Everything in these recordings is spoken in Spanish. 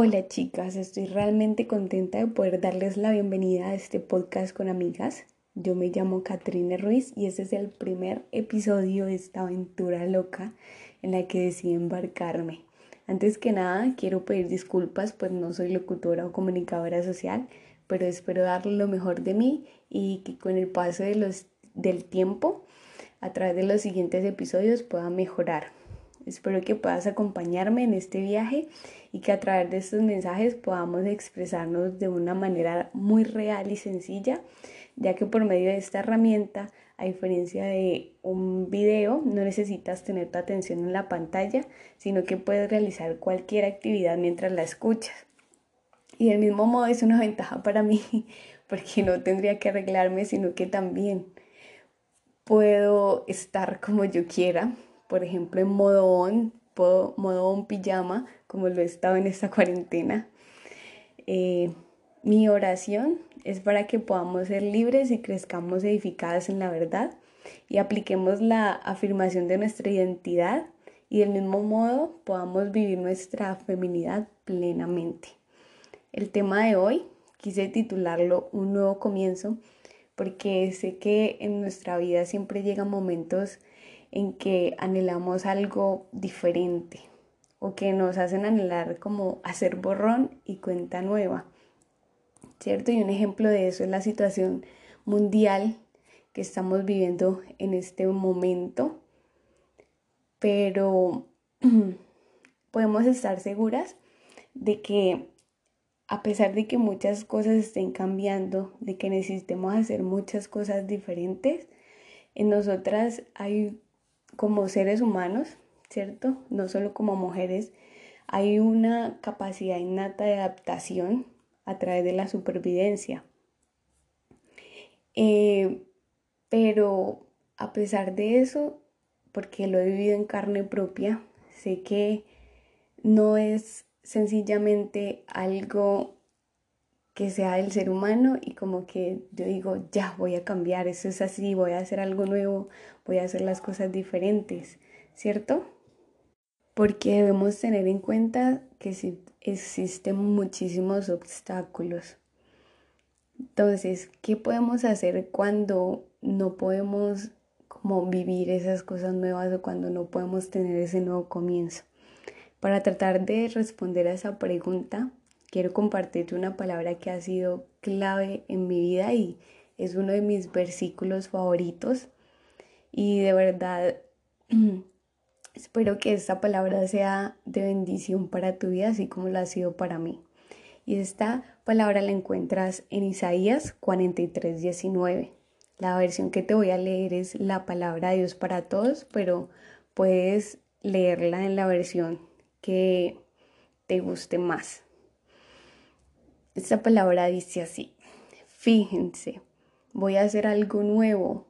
Hola chicas, estoy realmente contenta de poder darles la bienvenida a este podcast con amigas. Yo me llamo Catrine Ruiz y este es el primer episodio de esta aventura loca en la que decidí embarcarme. Antes que nada, quiero pedir disculpas, pues no soy locutora o comunicadora social, pero espero darle lo mejor de mí y que con el paso de los, del tiempo, a través de los siguientes episodios, pueda mejorar. Espero que puedas acompañarme en este viaje y que a través de estos mensajes podamos expresarnos de una manera muy real y sencilla, ya que por medio de esta herramienta, a diferencia de un video, no necesitas tener tu atención en la pantalla, sino que puedes realizar cualquier actividad mientras la escuchas. Y del mismo modo es una ventaja para mí, porque no tendría que arreglarme, sino que también puedo estar como yo quiera, por ejemplo, en modo on, modo on pijama, como lo he estado en esta cuarentena. Eh, mi oración es para que podamos ser libres y crezcamos edificadas en la verdad y apliquemos la afirmación de nuestra identidad y del mismo modo podamos vivir nuestra feminidad plenamente. El tema de hoy quise titularlo Un nuevo comienzo porque sé que en nuestra vida siempre llegan momentos en que anhelamos algo diferente o que nos hacen anhelar como hacer borrón y cuenta nueva. ¿Cierto? Y un ejemplo de eso es la situación mundial que estamos viviendo en este momento. Pero podemos estar seguras de que a pesar de que muchas cosas estén cambiando, de que necesitemos hacer muchas cosas diferentes, en nosotras hay como seres humanos, ¿cierto? No solo como mujeres, hay una capacidad innata de adaptación a través de la supervivencia. Eh, pero a pesar de eso, porque lo he vivido en carne propia, sé que no es sencillamente algo que sea del ser humano y como que yo digo, ya voy a cambiar, eso es así, voy a hacer algo nuevo, voy a hacer las cosas diferentes, ¿cierto? Porque debemos tener en cuenta que existen muchísimos obstáculos. Entonces, ¿qué podemos hacer cuando no podemos como vivir esas cosas nuevas o cuando no podemos tener ese nuevo comienzo? Para tratar de responder a esa pregunta, quiero compartirte una palabra que ha sido clave en mi vida y es uno de mis versículos favoritos. Y de verdad, espero que esta palabra sea de bendición para tu vida, así como lo ha sido para mí. Y esta palabra la encuentras en Isaías 43, 19. La versión que te voy a leer es la palabra de Dios para todos, pero puedes leerla en la versión que te guste más. Esta palabra dice así, fíjense, voy a hacer algo nuevo.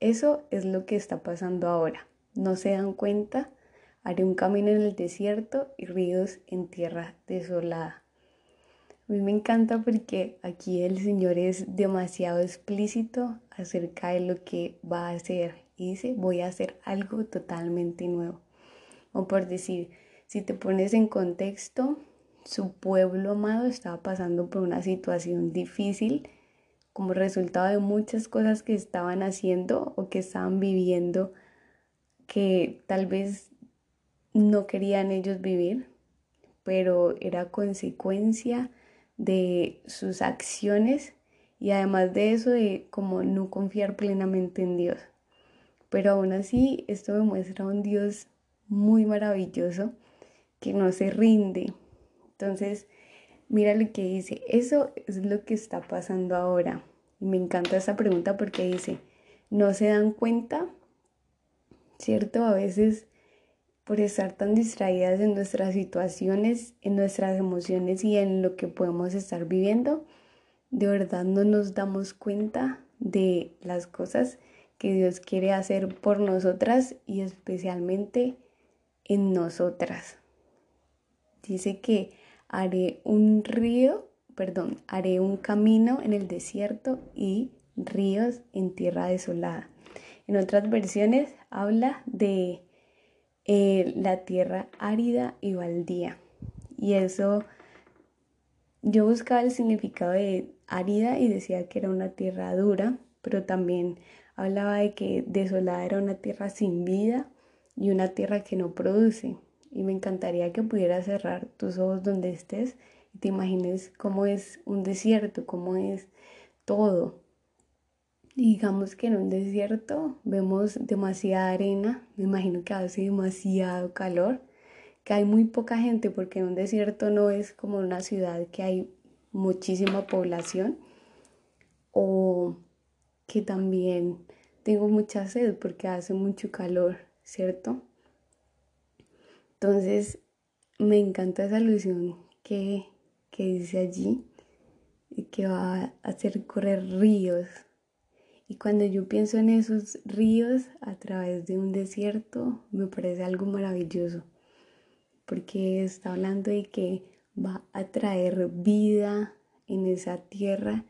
Eso es lo que está pasando ahora. ¿No se dan cuenta? Haré un camino en el desierto y ríos en tierra desolada. A mí me encanta porque aquí el Señor es demasiado explícito acerca de lo que va a hacer. Y dice, voy a hacer algo totalmente nuevo. O por decir, si te pones en contexto, su pueblo amado estaba pasando por una situación difícil como resultado de muchas cosas que estaban haciendo o que estaban viviendo que tal vez no querían ellos vivir, pero era consecuencia de sus acciones y además de eso de como no confiar plenamente en Dios. Pero aún así esto me muestra un Dios muy maravilloso que no se rinde, entonces, mira lo que dice, eso es lo que está pasando ahora. Me encanta esa pregunta porque dice, no se dan cuenta, ¿cierto? A veces por estar tan distraídas en nuestras situaciones, en nuestras emociones y en lo que podemos estar viviendo, de verdad no nos damos cuenta de las cosas que Dios quiere hacer por nosotras y especialmente en nosotras. Dice que haré un río, perdón, haré un camino en el desierto y ríos en tierra desolada. En otras versiones habla de eh, la tierra árida y baldía. Y eso yo buscaba el significado de árida y decía que era una tierra dura, pero también hablaba de que desolada era una tierra sin vida y una tierra que no produce. Y me encantaría que pudieras cerrar tus ojos donde estés y te imagines cómo es un desierto, cómo es todo. digamos que en un desierto vemos demasiada arena, me imagino que hace demasiado calor, que hay muy poca gente porque en un desierto no es como una ciudad que hay muchísima población o que también tengo mucha sed porque hace mucho calor, ¿cierto? Entonces, me encanta esa alusión que, que dice allí, que va a hacer correr ríos. Y cuando yo pienso en esos ríos a través de un desierto, me parece algo maravilloso, porque está hablando de que va a traer vida en esa tierra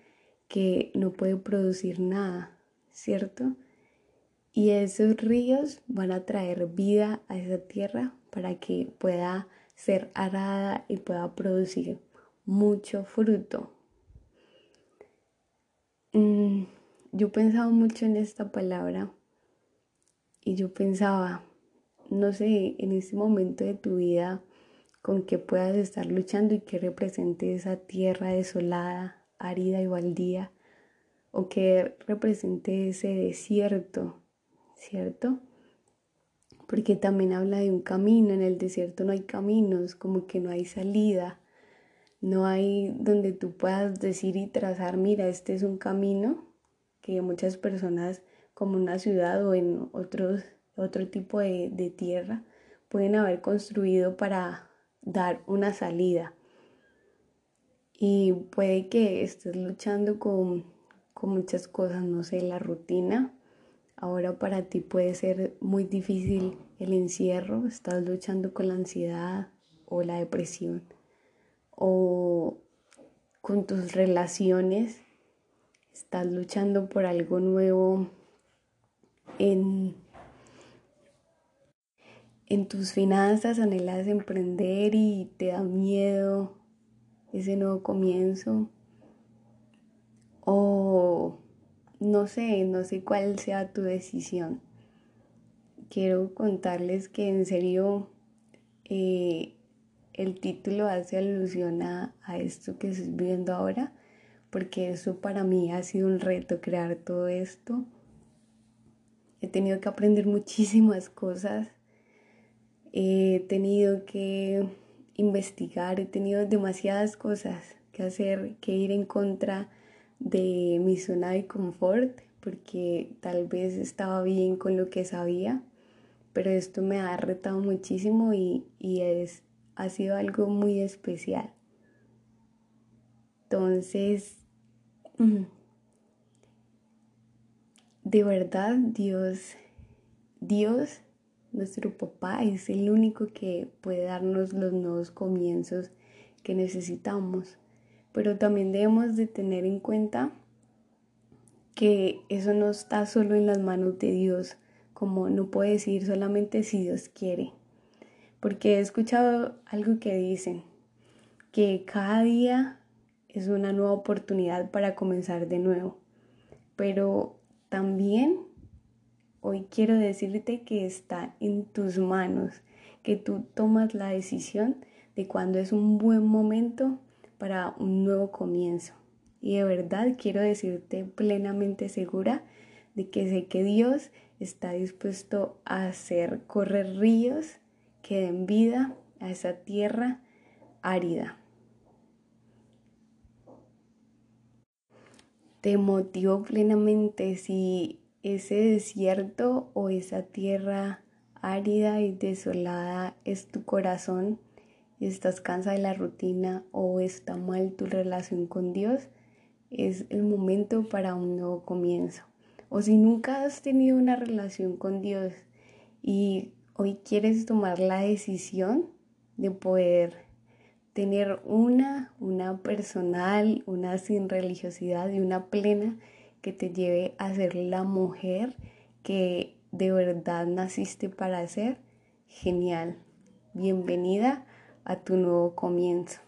que no puede producir nada, ¿cierto? Y esos ríos van a traer vida a esa tierra para que pueda ser arada y pueda producir mucho fruto. Mm, yo pensaba mucho en esta palabra y yo pensaba, no sé, en este momento de tu vida, con qué puedas estar luchando y que represente esa tierra desolada, árida y baldía, o que represente ese desierto, ¿cierto? Porque también habla de un camino, en el desierto no hay caminos, como que no hay salida, no hay donde tú puedas decir y trazar, mira, este es un camino que muchas personas como una ciudad o en otros, otro tipo de, tierra pueden haber construido para dar una salida y puede que estés luchando con, muchas cosas, no sé, la rutina. Ahora para ti puede ser muy difícil el encierro, estás luchando con la ansiedad o la depresión o con tus relaciones, estás luchando por algo nuevo en, en tus finanzas, anhelas emprender y te da miedo ese nuevo comienzo. O no sé, no sé cuál sea tu decisión. Quiero contarles que en serio eh, el título hace alusión a, esto que estoy viviendo ahora, porque eso para mí ha sido un reto crear todo esto. He tenido que aprender muchísimas cosas. He tenido que investigar, he tenido demasiadas cosas que hacer, que ir en contra de mi zona de confort, porque tal vez estaba bien con lo que sabía, pero esto me ha retado muchísimo y, y es, ha sido algo muy especial. Entonces, de verdad, Dios, Dios nuestro papá es el único que puede darnos los nuevos comienzos que necesitamos. Pero también debemos de tener en cuenta que eso no está solo en las manos de Dios, como no puede decir solamente si Dios quiere. Porque he escuchado algo que dicen, que cada día es una nueva oportunidad para comenzar de nuevo. Pero también Hoy quiero decirte que está en tus manos, que tú tomas la decisión de cuándo es un buen momento para un nuevo comienzo. Y de verdad quiero decirte plenamente segura de que sé que Dios está dispuesto a hacer correr ríos que den vida a esa tierra árida. Te motivo plenamente si ese desierto o esa tierra árida y desolada es tu corazón y estás cansada de la rutina o está mal tu relación con Dios, es el momento para un nuevo comienzo. O si nunca has tenido una relación con Dios y hoy quieres tomar la decisión de poder tener una, una personal, una sin religiosidad y una plena, que te lleve a ser la mujer que de verdad naciste para ser, genial. Bienvenida a tu nuevo comienzo.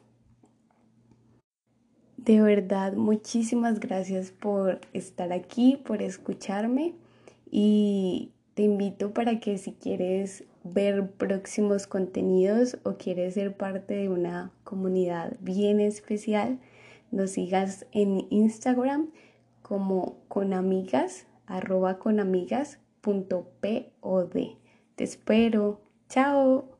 De verdad, muchísimas gracias por estar aquí, por escucharme y te invito para que si quieres ver próximos contenidos o quieres ser parte de una comunidad bien especial, nos sigas en Instagram como conamigas, arroba conamigas.pod. Te espero. Chao.